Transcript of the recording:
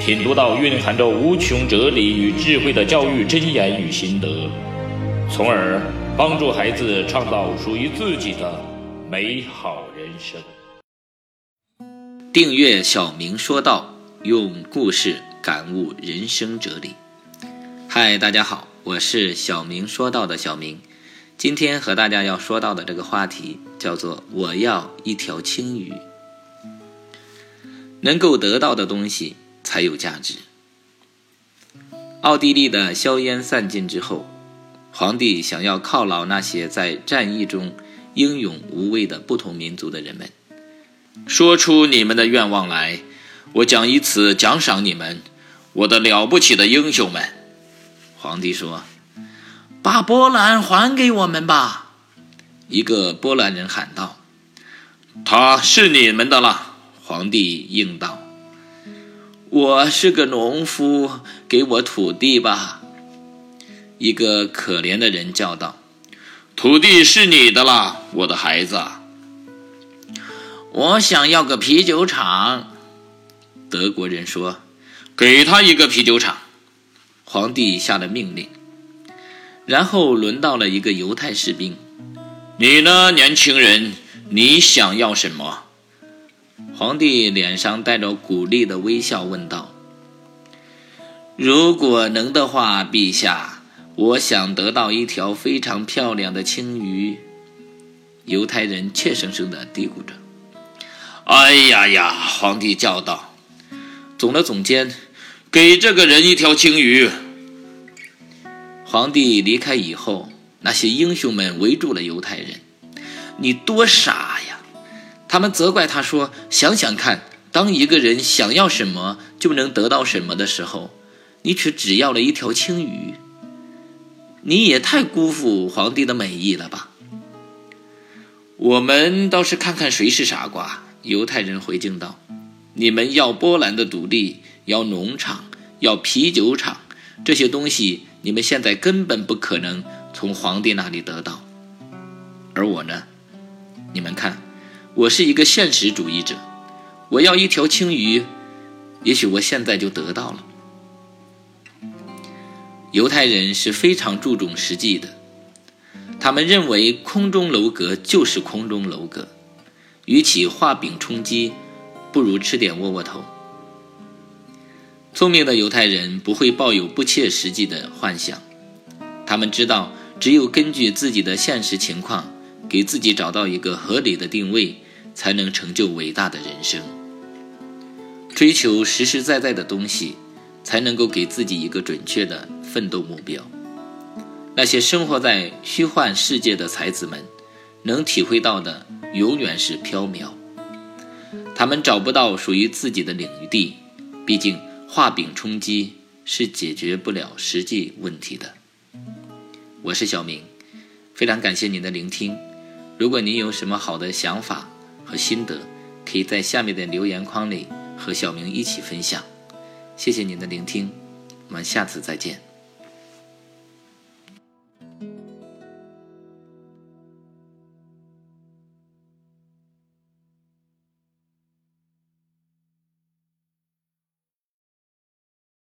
品读到蕴含着无穷哲理与智慧的教育箴言与心得，从而帮助孩子创造属于自己的美好人生。订阅小明说道，用故事感悟人生哲理。嗨，大家好，我是小明说道的小明。今天和大家要说到的这个话题叫做“我要一条青鱼”，能够得到的东西。才有价值。奥地利的硝烟散尽之后，皇帝想要犒劳那些在战役中英勇无畏的不同民族的人们，说出你们的愿望来，我将以此奖赏你们，我的了不起的英雄们。皇帝说：“把波兰还给我们吧！”一个波兰人喊道：“他是你们的了。”皇帝应道。我是个农夫，给我土地吧。”一个可怜的人叫道，“土地是你的了，我的孩子。”我想要个啤酒厂。”德国人说，“给他一个啤酒厂。”皇帝下了命令。然后轮到了一个犹太士兵，“你呢，年轻人？你想要什么？”皇帝脸上带着鼓励的微笑，问道：“如果能的话，陛下，我想得到一条非常漂亮的青鱼。”犹太人怯生生地嘀咕着。“哎呀呀！”皇帝叫道，总了总肩，“给这个人一条青鱼。”皇帝离开以后，那些英雄们围住了犹太人。“你多傻呀！”他们责怪他说：“想想看，当一个人想要什么就能得到什么的时候，你却只要了一条青鱼。你也太辜负皇帝的美意了吧？”我们倒是看看谁是傻瓜。犹太人回敬道：“你们要波兰的独立，要农场，要啤酒厂，这些东西你们现在根本不可能从皇帝那里得到。而我呢？你们看。”我是一个现实主义者，我要一条青鱼，也许我现在就得到了。犹太人是非常注重实际的，他们认为空中楼阁就是空中楼阁，与其画饼充饥，不如吃点窝窝头。聪明的犹太人不会抱有不切实际的幻想，他们知道只有根据自己的现实情况，给自己找到一个合理的定位。才能成就伟大的人生。追求实实在在的东西，才能够给自己一个准确的奋斗目标。那些生活在虚幻世界的才子们，能体会到的永远是缥缈。他们找不到属于自己的领域地，毕竟画饼充饥是解决不了实际问题的。我是小明，非常感谢您的聆听。如果您有什么好的想法，和心得，可以在下面的留言框里和小明一起分享。谢谢您的聆听，我们下次再见。